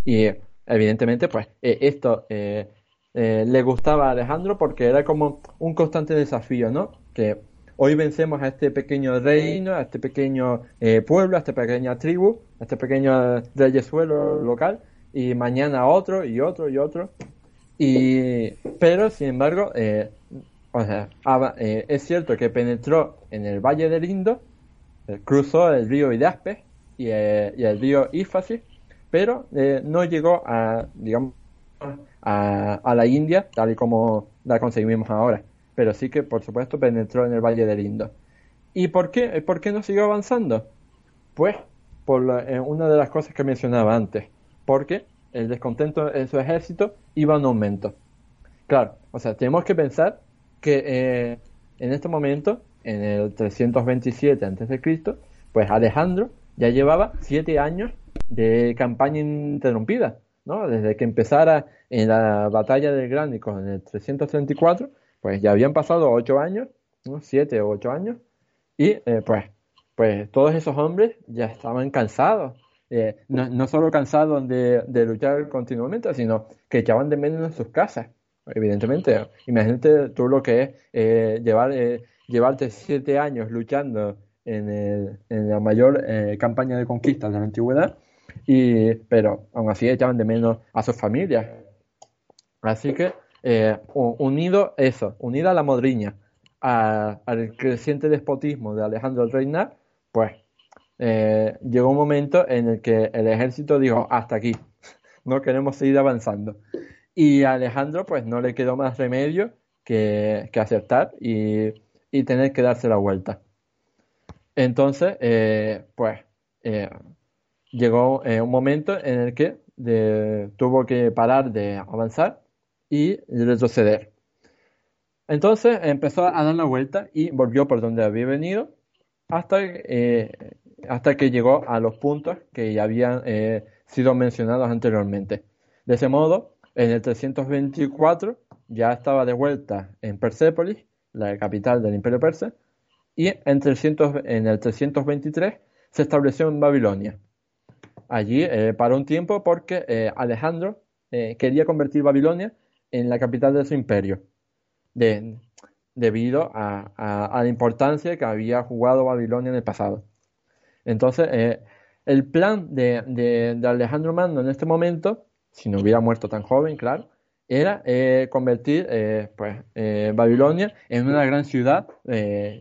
Y eh, evidentemente, pues eh, esto eh, le gustaba a Alejandro porque era como un constante desafío, ¿no? Que hoy vencemos a este pequeño reino, a este pequeño pueblo, a esta pequeña tribu, a este pequeño reyesuelo local, y mañana otro y otro y otro. Y, pero, sin embargo, eh, o sea, ava- eh, es cierto que penetró en el Valle del Indo, eh, cruzó el río Hidaspe y, eh, el río Éufrates, pero no llegó a, digamos, a, la India tal y como la conseguimos ahora. Pero sí que, por supuesto, penetró en el Valle del Indo. ¿Y por qué, por qué no siguió avanzando? Pues por una de las cosas que mencionaba antes, porque el descontento en su ejército iba en aumento. Claro, o sea, tenemos que pensar que eh, en este momento, en el 327 a.C., pues Alejandro ya llevaba siete años de campaña interrumpida, ¿no? Desde que empezara en la batalla del Gránico en el 334, pues ya habían pasado ocho años. Siete o ocho años, y eh, pues, pues todos esos hombres ya estaban cansados. Eh, no, solo cansados de, de luchar continuamente, sino que echaban de menos sus casas. Evidentemente, imagínate tú lo que es eh, llevar, eh, llevarte siete años luchando en, el- en la mayor eh, campaña de conquistas de la antigüedad, y, pero aún así echaban de menos a sus familias. Así que, unido eso, unida a la modriña, al creciente despotismo de Alejandro el Reinar, pues llegó un momento en el que el ejército dijo, hasta aquí, (laughs) no queremos seguir avanzando. Y a Alejandro pues no le quedó más remedio que, aceptar y, tener que darse la vuelta. Entonces, eh, pues eh, llegó eh, un momento en el que tuvo que parar de avanzar y retroceder. Entonces empezó a dar la vuelta y volvió por donde había venido hasta, hasta que llegó a los puntos que ya habían sido mencionados anteriormente. De ese modo, en el 324 ya estaba de vuelta en Persépolis, la capital del Imperio Persa, y en, 300 en el 323 se estableció en Babilonia. Allí eh, paró un tiempo porque eh, Alejandro eh, quería convertir Babilonia en la capital de su imperio, de- debido a, la importancia que había jugado Babilonia en el pasado. Entonces, eh, el plan de, de- de Alejandro Magno en este momento, si no hubiera muerto tan joven, claro, era eh, convertir eh, pues, eh, Babilonia en una gran ciudad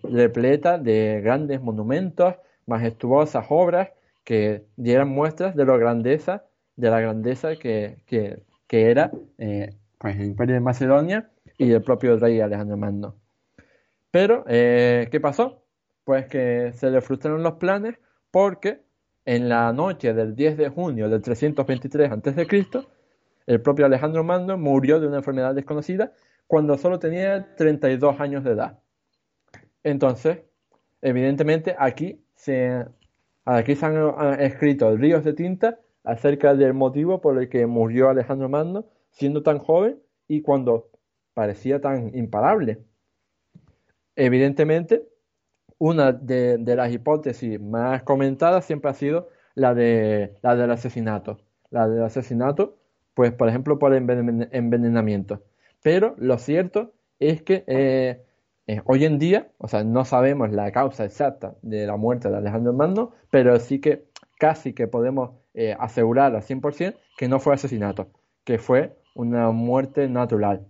repleta de grandes monumentos, majestuosas obras que dieran muestras de la grandeza, de la grandeza que, que- era pues, el Imperio de Macedonia y el propio rey Alejandro Magno. Pero, ¿qué pasó? Pues que se le frustraron los planes porque en la noche del 10 de junio del 323 a.C., el propio Alejandro Magno murió de una enfermedad desconocida cuando solo tenía 32 años de edad. Entonces, evidentemente aquí se, aquí se han escrito ríos de tinta acerca del motivo por el que murió Alejandro Magno siendo tan joven y cuando parecía tan imparable. Evidentemente, una de, las hipótesis más comentadas siempre ha sido la, de, la del asesinato. La del asesinato, pues por ejemplo por envenen- envenenamiento. Pero lo cierto es que eh, eh, hoy en día, o sea, no sabemos la causa exacta de la muerte de Alejandro Magno, pero sí que casi que podemos eh, asegurar al 100% que no fue asesinato, que fue una muerte natural.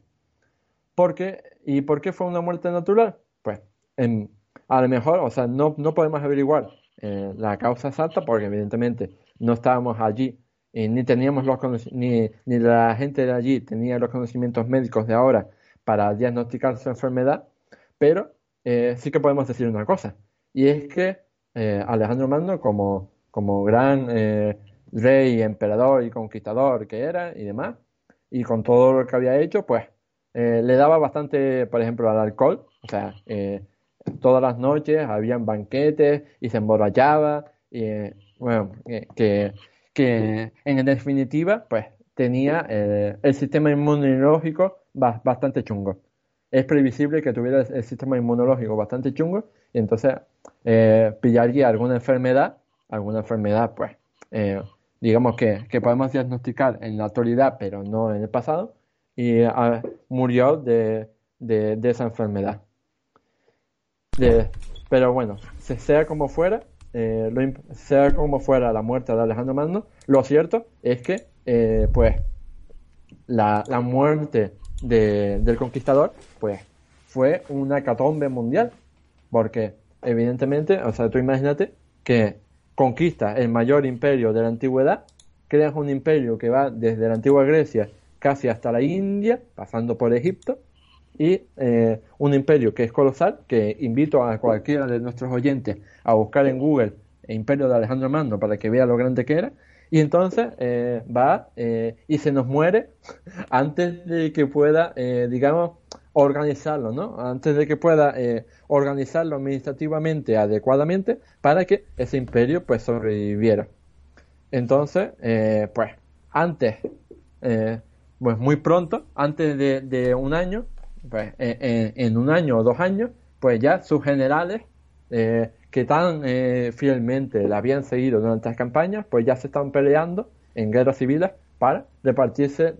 ¿Por qué? ¿Y por qué fue una muerte natural? Pues em, a lo mejor, o sea, no, no podemos averiguar eh, la causa exacta porque evidentemente no estábamos allí ni teníamos los ni, ni la gente de allí tenía los conocimientos médicos de ahora para diagnosticar su enfermedad, pero eh, sí que podemos decir una cosa, y es que eh, Alejandro Magno, como, como gran rey, emperador y conquistador que era y demás, y con todo lo que había hecho, pues le daba bastante, por ejemplo, al alcohol, o sea, todas las noches habían banquetes y se emborrachaba, y bueno, que que en definitiva, pues tenía eh, el sistema inmunológico bastante chungo. Es previsible que tuviera el sistema inmunológico bastante chungo y entonces eh, pillaría alguna enfermedad, alguna enfermedad, pues, eh, digamos que, podemos diagnosticar en la actualidad, pero no en el pasado, y ah, murió de, esa enfermedad. Pero bueno, sea como fuera, eh, sea como fuera la muerte de Alejandro Magno, lo cierto es que, eh, pues, la, muerte del conquistador, pues, fue una catombe mundial, porque, evidentemente, o sea, tú imagínate que conquista el mayor imperio de la antigüedad, creas un imperio que va desde la antigua Grecia casi hasta la India, pasando por Egipto, y eh, un imperio que es colosal, que invito a cualquiera de nuestros oyentes a buscar en Google el imperio de Alejandro Magno para que vea lo grande que era, y entonces eh, va eh, y se nos muere (laughs) antes de que pueda, digamos, organizarlo, ¿no? Antes de que pueda organizarlo administrativamente adecuadamente para que ese imperio pues sobreviviera. Entonces, pues, antes, pues muy pronto, antes de un año, pues, en, un año o dos años, pues ya sus generales, eh, que tan eh, fielmente la habían seguido durante las campañas, pues ya se están peleando en guerras civiles para repartirse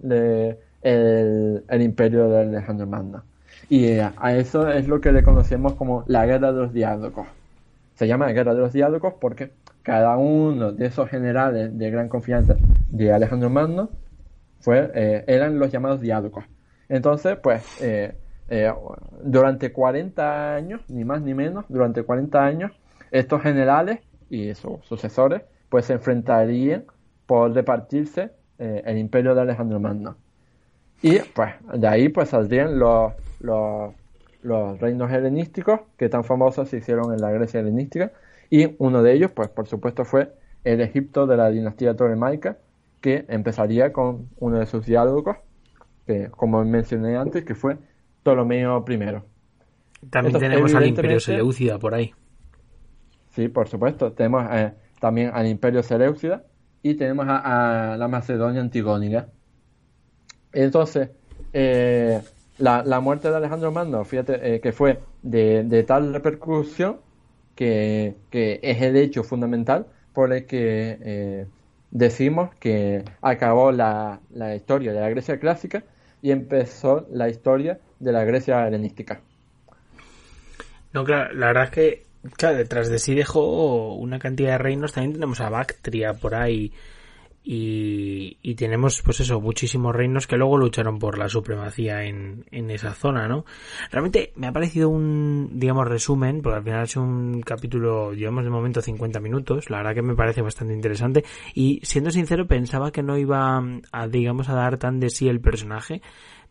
el, imperio de Alejandro Magno. Y eh, a eso es lo que le conocemos como la guerra de los diádocos. Se llama la guerra de los diádocos porque cada uno de esos generales de gran confianza de Alejandro Magno fue, eran los llamados diádocos. Entonces, pues, eh, eh, durante 40 años, ni más ni menos, durante 40 años, estos generales y sus sucesores, pues se enfrentarían por repartirse eh, el imperio de Alejandro Magno. Y pues de ahí pues saldrían los, los, los, reinos helenísticos que tan famosos se hicieron en la Grecia helenística. Y uno de ellos, pues por supuesto, fue el Egipto de la dinastía Ptolemaica, que empezaría con uno de sus diálogos, que como mencioné antes, que fue Ptolomeo I. También tenemos al Imperio Seleucida por ahí. Sí, por supuesto. Tenemos eh, también al Imperio Seleucida y tenemos a, la Macedonia Antigónica. Entonces, eh, la, muerte de Alejandro Magno, fíjate, eh, que fue de, tal repercusión que, es el hecho fundamental por el que decimos que acabó la, la historia de la Grecia clásica y empezó la historia de la Grecia helenística. No, claro, la verdad es que, detrás de sí dejó una cantidad de reinos, también tenemos a Bactria por ahí, y, tenemos pues eso muchísimos reinos que luego lucharon por la supremacía en, en esa zona no realmente me ha parecido un digamos resumen porque al final es un capítulo llevamos de momento 50 minutos la verdad que me parece bastante interesante y siendo sincero pensaba que no iba a digamos a dar tan de sí el personaje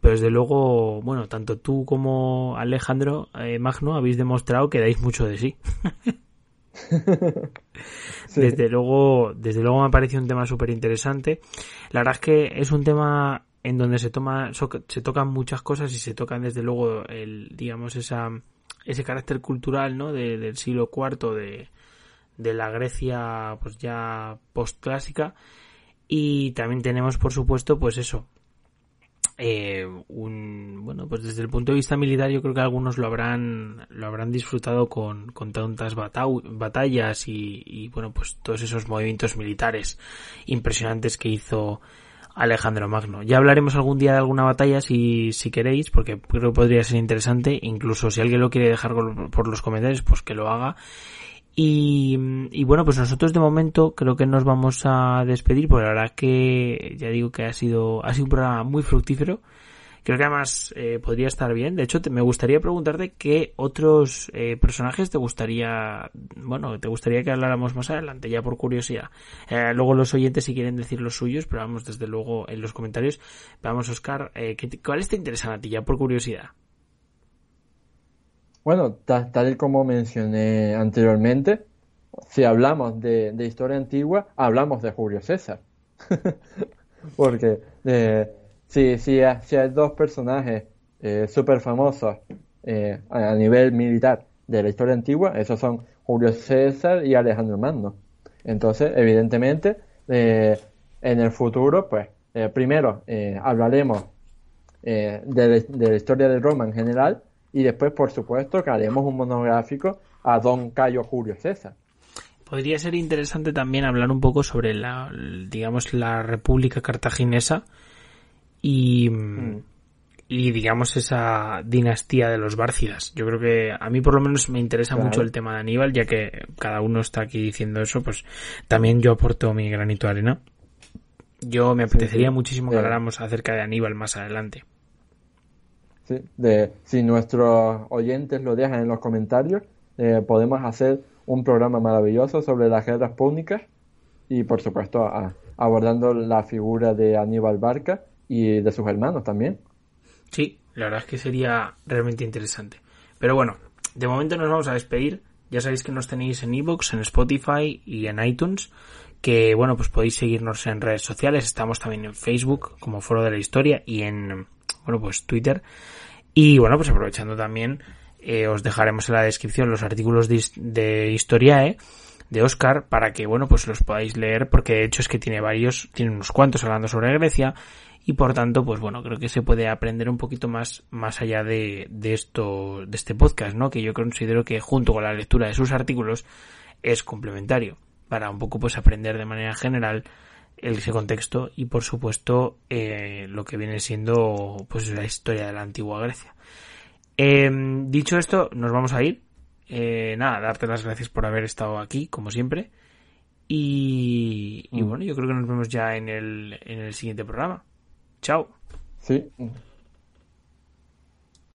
pero desde luego, bueno, tanto tú como Alejandro eh, Magno habéis demostrado que dais mucho de sí. (laughs) (laughs) Desde luego, desde luego me ha parecido un tema súper interesante. La verdad es que es un tema en donde se toma, se tocan muchas cosas y se tocan desde luego el, digamos, ese carácter cultural, ¿no? del siglo IV de, de la Grecia, pues ya postclásica. Y también tenemos, por supuesto, pues eso, eh, un bueno pues desde el punto de vista militar yo creo que algunos lo habrán lo habrán disfrutado con, con tantas batallas y, bueno pues todos esos movimientos militares impresionantes que hizo Alejandro Magno. Ya hablaremos algún día de alguna batalla si, si queréis, porque creo que podría ser interesante, incluso si alguien lo quiere dejar por los comentarios, pues que lo haga. Y, y, bueno, pues nosotros de momento creo que nos vamos a despedir, porque la verdad que ya digo que ha sido, ha sido un programa muy fructífero, Creo que además eh, podría estar bien. De hecho, te, me gustaría preguntarte qué otros eh, personajes te gustaría, bueno, te gustaría que habláramos más adelante, ya por curiosidad. Eh, luego los oyentes si quieren decir los suyos, pero vamos desde luego en los comentarios. Vamos, Oscar, eh, ¿qué te- ¿cuáles te interesan a ti ya por curiosidad? Bueno, ta- tal y como mencioné anteriormente, si hablamos de, historia antigua, hablamos de Julio César. (laughs) Porque eh, si, si, ha- si hay dos personajes eh, súper famosos eh, a, nivel militar de la historia antigua, esos son Julio César y Alejandro Magno. Entonces, evidentemente, eh, en el futuro, pues, primero hablaremos de, de la historia de Roma en general y después, por supuesto, que haremos un monográfico a Don Cayo Julio César. Podría ser interesante también hablar un poco sobre la, digamos, la República Cartaginesa y, y digamos, esa dinastía de los Bárcidas. Yo creo que a mí por lo menos me interesa Claro. mucho el tema de Aníbal, ya que cada uno está aquí diciendo eso, pues también yo aporto mi granito de arena. Yo me apetecería sí. muchísimo que habláramos acerca de Aníbal más adelante. ¿Sí? De, si nuestros oyentes lo dejan en los comentarios, eh, podemos hacer un programa maravilloso sobre las guerras púnicas y, por supuesto, abordando la figura de Aníbal Barca y de sus hermanos también. Sí, la verdad es que sería realmente interesante. Pero bueno, de momento nos vamos a despedir. Ya sabéis que nos tenéis en iVoox, en Spotify y en iTunes. Que bueno, pues podéis seguirnos en redes sociales. Estamos también en Facebook como Foro de la Historia y en, bueno, pues Twitter. Y bueno, pues aprovechando también, eh, os dejaremos en la descripción los artículos de, his- de Historiae de Oscar para que, bueno, pues los podáis leer porque de hecho es que tiene varios, tiene unos cuantos hablando sobre Grecia y por tanto, pues bueno, creo que se puede aprender un poquito más, más allá de, de esto, de este podcast, ¿no? Que yo considero que junto con la lectura de sus artículos es complementario para un poco pues aprender de manera general ese contexto y por supuesto eh, lo que viene siendo pues la historia de la antigua Grecia. Eh, dicho esto, nos vamos a ir. Eh, nada, darte las gracias por haber estado aquí, como siempre. Y, y bueno, yo creo que nos vemos ya en el, en el siguiente programa. Chao. Sí,